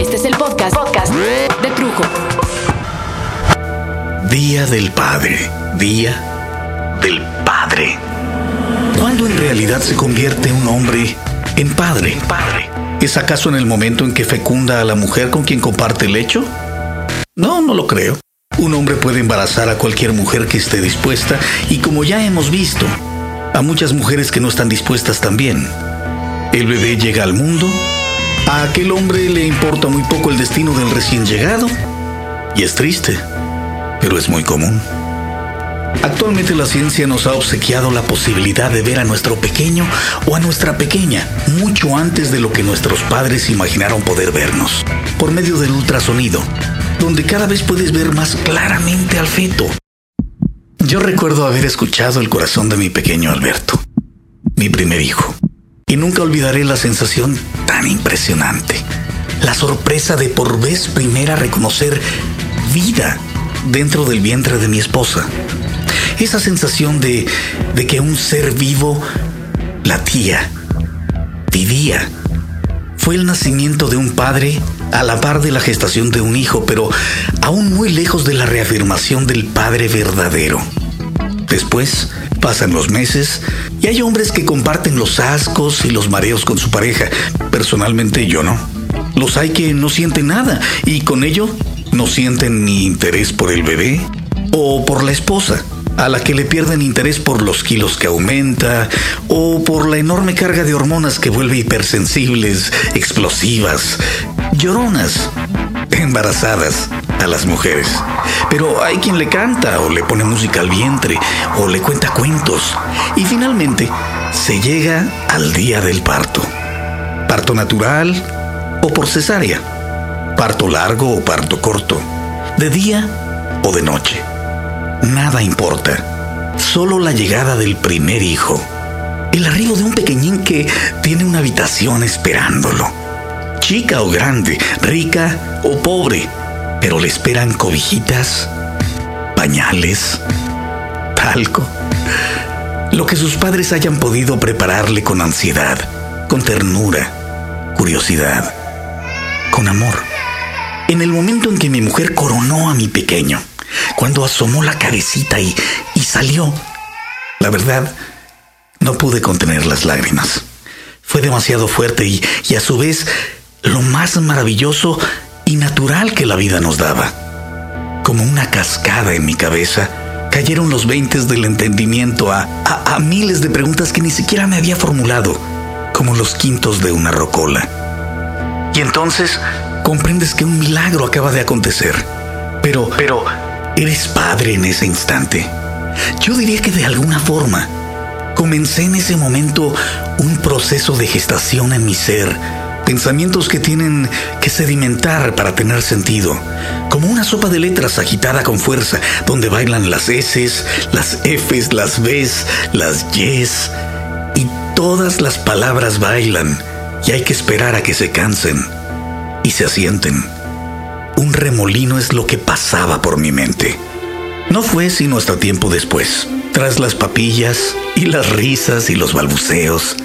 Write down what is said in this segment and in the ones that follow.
Este es el podcast, podcast de Trujo. Día del Padre. Día del Padre. ¿Cuándo en realidad se convierte un hombre en padre? Padre. ¿Es acaso en el momento en que fecunda a la mujer con quien comparte el lecho? No, no lo creo. Un hombre puede embarazar a cualquier mujer que esté dispuesta y como ya hemos visto, a muchas mujeres que no están dispuestas también. El bebé llega al mundo, a aquel hombre le importa muy poco el destino del recién llegado y es triste pero es muy común. Actualmente la ciencia nos ha obsequiado la posibilidad de ver a nuestro pequeño o a nuestra pequeña mucho antes de lo que nuestros padres imaginaron poder vernos, por medio del ultrasonido, donde cada vez puedes ver más claramente al feto. Yo recuerdo haber escuchado el corazón de mi pequeño Alberto, mi primer hijo, y nunca olvidaré la sensación tan impresionante, la sorpresa de por vez primera reconocer vida dentro del vientre de mi esposa. Esa sensación de, de que un ser vivo latía, vivía. Fue el nacimiento de un padre a la par de la gestación de un hijo, pero aún muy lejos de la reafirmación del padre verdadero. Después pasan los meses y hay hombres que comparten los ascos y los mareos con su pareja. Personalmente yo no. Los hay que no sienten nada y con ello no sienten ni interés por el bebé o por la esposa, a la que le pierden interés por los kilos que aumenta o por la enorme carga de hormonas que vuelve hipersensibles, explosivas, lloronas, embarazadas a las mujeres. Pero hay quien le canta o le pone música al vientre o le cuenta cuentos. Y finalmente se llega al día del parto. Parto natural o por cesárea. Parto largo o parto corto, de día o de noche. Nada importa, solo la llegada del primer hijo, el arribo de un pequeñín que tiene una habitación esperándolo, chica o grande, rica o pobre, pero le esperan cobijitas, pañales, talco, lo que sus padres hayan podido prepararle con ansiedad, con ternura, curiosidad, con amor en el momento en que mi mujer coronó a mi pequeño, cuando asomó la cabecita y, y salió, la verdad, no pude contener las lágrimas. Fue demasiado fuerte y, y a su vez lo más maravilloso y natural que la vida nos daba. Como una cascada en mi cabeza, cayeron los veintes del entendimiento a, a, a, miles de preguntas que ni siquiera me había formulado, como los quintos de una rocola. Y entonces comprendes que un milagro acaba de acontecer. Pero, pero, eres padre en ese instante. Yo diría que de alguna forma comencé en ese momento un proceso de gestación en mi ser, pensamientos que tienen que sedimentar para tener sentido, como una sopa de letras agitada con fuerza, donde bailan las S, las Fs, las Bs, las Ys, y todas las palabras bailan, y hay que esperar a que se cansen y se asienten. Un remolino es lo que pasaba por mi mente. No fue sino hasta tiempo después, tras las papillas y las risas y los balbuceos,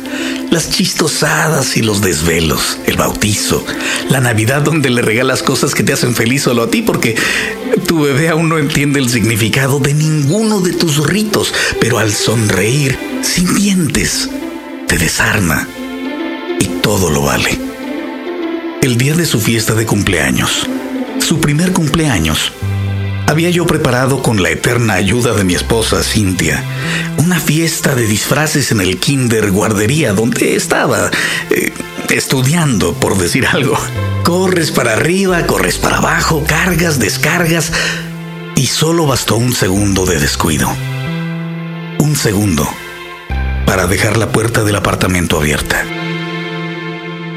las chistosadas y los desvelos, el bautizo, la Navidad donde le regalas cosas que te hacen feliz solo a ti porque tu bebé aún no entiende el significado de ninguno de tus ritos, pero al sonreír sin dientes te desarma y todo lo vale. El día de su fiesta de cumpleaños, su primer cumpleaños, había yo preparado con la eterna ayuda de mi esposa Cintia una fiesta de disfraces en el kinder guardería donde estaba eh, estudiando, por decir algo. Corres para arriba, corres para abajo, cargas, descargas y solo bastó un segundo de descuido. Un segundo para dejar la puerta del apartamento abierta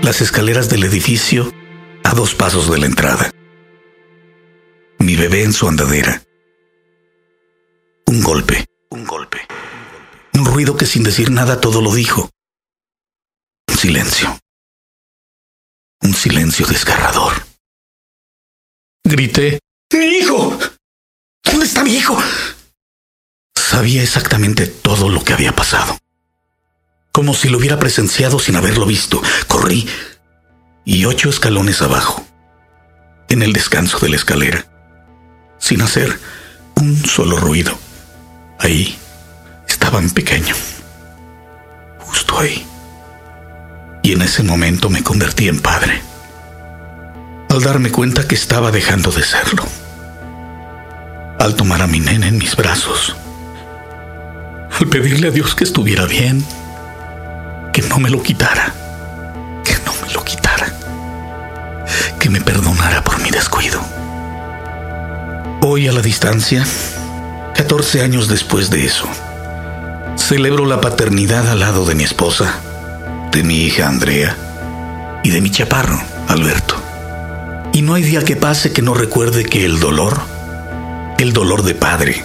las escaleras del edificio a dos pasos de la entrada. Mi bebé en su andadera. Un golpe, un golpe. Un ruido que sin decir nada todo lo dijo. Un silencio. Un silencio desgarrador. Grité. ¡Mi hijo! ¿Dónde está mi hijo? Sabía exactamente todo lo que había pasado como si lo hubiera presenciado sin haberlo visto. Corrí y ocho escalones abajo, en el descanso de la escalera, sin hacer un solo ruido. Ahí estaban pequeño, justo ahí. Y en ese momento me convertí en padre, al darme cuenta que estaba dejando de serlo. Al tomar a mi nena en mis brazos, al pedirle a Dios que estuviera bien, que no me lo quitara, que no me lo quitara, que me perdonara por mi descuido. Hoy a la distancia, 14 años después de eso, celebro la paternidad al lado de mi esposa, de mi hija Andrea y de mi chaparro, Alberto. Y no hay día que pase que no recuerde que el dolor, el dolor de padre,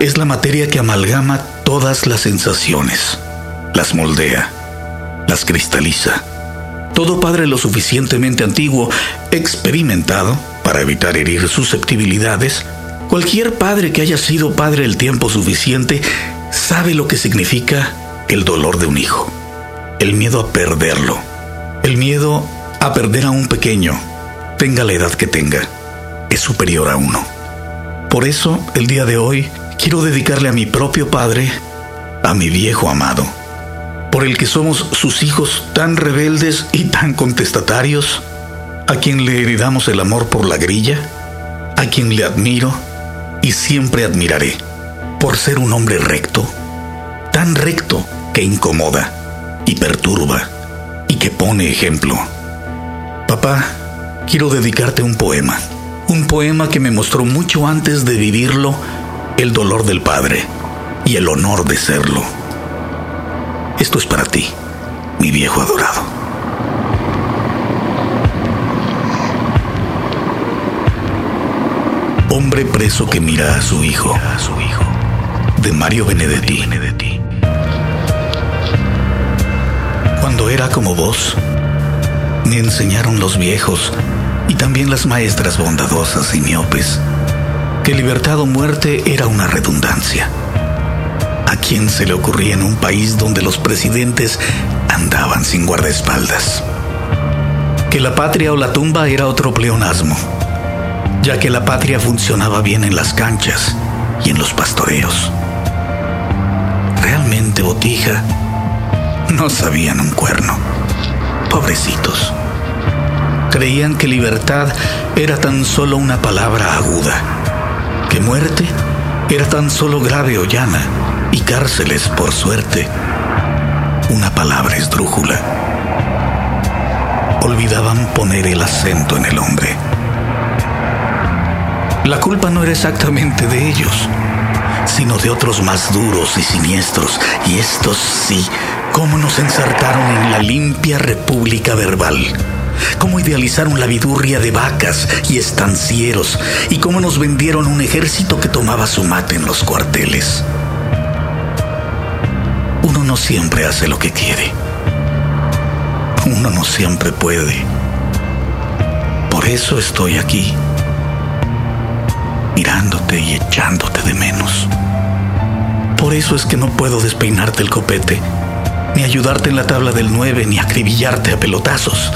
es la materia que amalgama todas las sensaciones, las moldea, las cristaliza. Todo padre lo suficientemente antiguo, experimentado, para evitar herir susceptibilidades, cualquier padre que haya sido padre el tiempo suficiente sabe lo que significa el dolor de un hijo, el miedo a perderlo, el miedo a perder a un pequeño, tenga la edad que tenga, es superior a uno. Por eso, el día de hoy, quiero dedicarle a mi propio padre, a mi viejo amado, por el que somos sus hijos tan rebeldes y tan contestatarios, a quien le heredamos el amor por la grilla, a quien le admiro y siempre admiraré, por ser un hombre recto, tan recto que incomoda y perturba y que pone ejemplo. Papá, quiero dedicarte un poema, un poema que me mostró mucho antes de vivirlo el dolor del Padre y el honor de serlo. Esto es para ti, mi viejo adorado. Hombre preso que mira a su hijo, de Mario Benedetti. Cuando era como vos, me enseñaron los viejos y también las maestras bondadosas y miopes que libertad o muerte era una redundancia. ¿A quién se le ocurría en un país donde los presidentes andaban sin guardaespaldas? Que la patria o la tumba era otro pleonasmo, ya que la patria funcionaba bien en las canchas y en los pastoreos. Realmente, Botija, no sabían un cuerno. Pobrecitos. Creían que libertad era tan solo una palabra aguda que muerte era tan solo grave o llana y cárceles, por suerte, una palabra esdrújula. Olvidaban poner el acento en el hombre. La culpa no era exactamente de ellos, sino de otros más duros y siniestros, y estos sí, cómo nos ensartaron en la limpia república verbal cómo idealizaron la vidurria de vacas y estancieros y cómo nos vendieron un ejército que tomaba su mate en los cuarteles. Uno no siempre hace lo que quiere. Uno no siempre puede. Por eso estoy aquí, mirándote y echándote de menos. Por eso es que no puedo despeinarte el copete, ni ayudarte en la tabla del 9, ni acribillarte a pelotazos.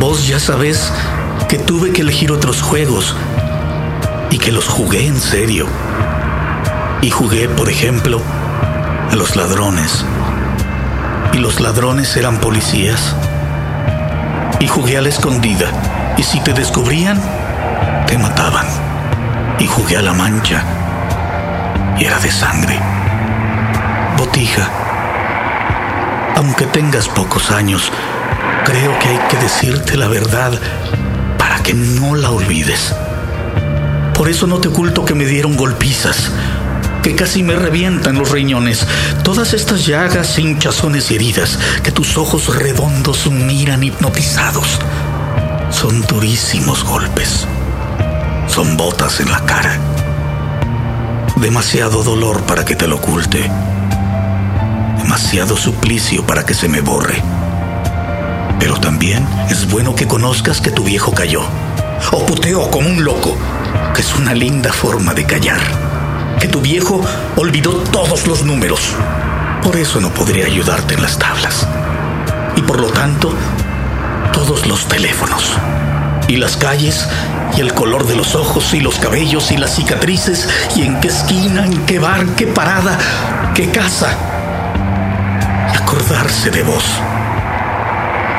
Vos ya sabés que tuve que elegir otros juegos y que los jugué en serio. Y jugué, por ejemplo, a los ladrones. Y los ladrones eran policías. Y jugué a la escondida. Y si te descubrían, mataban. Y jugué a la mancha. Y era de sangre. Botija. Aunque tengas pocos años, creo que hay que decirte la verdad para que no la olvides. Por eso no te oculto que me dieron golpizas, que casi me revientan los riñones, todas estas llagas, hinchazones y heridas que tus ojos redondos miran hipnotizados. Son durísimos golpes. Son botas en la cara. Demasiado dolor para que te lo oculte. Demasiado suplicio para que se me borre. Pero también es bueno que conozcas que tu viejo cayó. O puteó como un loco, que es una linda forma de callar. Que tu viejo olvidó todos los números. Por eso no podría ayudarte en las tablas. Y por lo tanto, todos los teléfonos. Y las calles, y el color de los ojos, y los cabellos, y las cicatrices, y en qué esquina, en qué bar, qué parada, qué casa. Y acordarse de vos,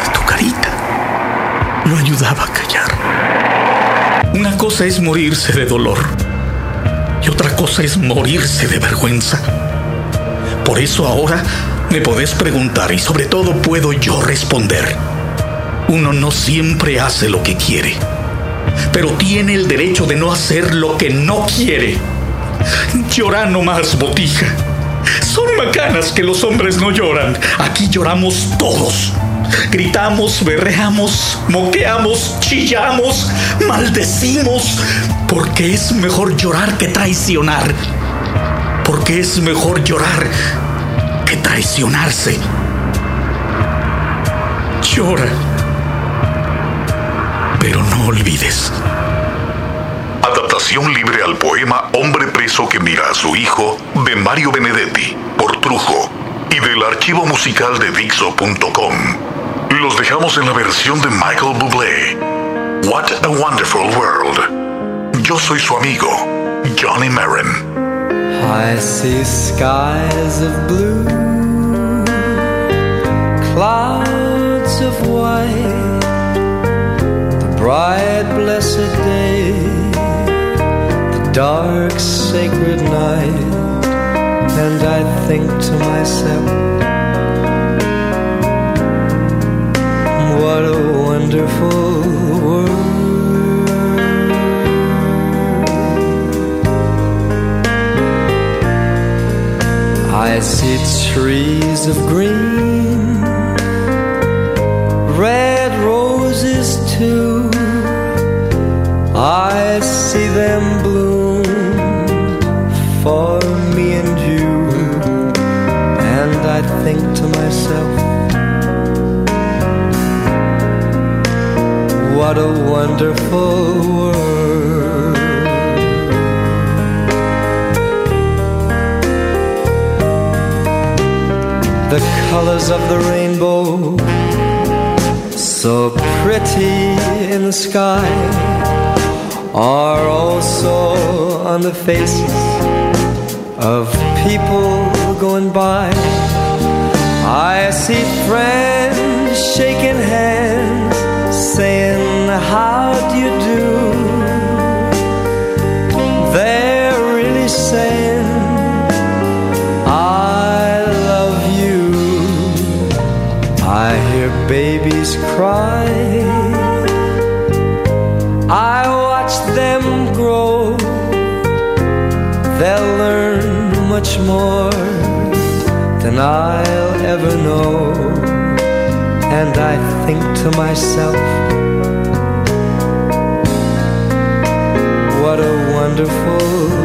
de tu carita, lo ayudaba a callar. Una cosa es morirse de dolor, y otra cosa es morirse de vergüenza. Por eso ahora me podés preguntar y sobre todo puedo yo responder. Uno no siempre hace lo que quiere, pero tiene el derecho de no hacer lo que no quiere. Llora no más, botija. Son macanas que los hombres no lloran. Aquí lloramos todos. Gritamos, berreamos, moqueamos, chillamos, maldecimos, porque es mejor llorar que traicionar. Porque es mejor llorar que traicionarse. Llora olvides. Adaptación libre al poema Hombre preso que mira a su hijo de Mario Benedetti por Trujo y del archivo musical de Dixo.com. Los dejamos en la versión de Michael Bublé. What a Wonderful World. Yo soy su amigo, Johnny Marin. I see skies of blue. Bright blessed day, the dark sacred night, and I think to myself, what a wonderful world. I see trees of green, red roses too I see them bloom for me and you, and I think to myself, what a wonderful world. The colors of the rainbow, so pretty in the sky are also on the faces of people going by. I see friends shaking hands, saying, How do you do? They're really saying, I love you. I hear babies cry they'll learn much more than I'll ever know. And I think to myself, what a wonderful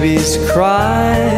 Babies cry.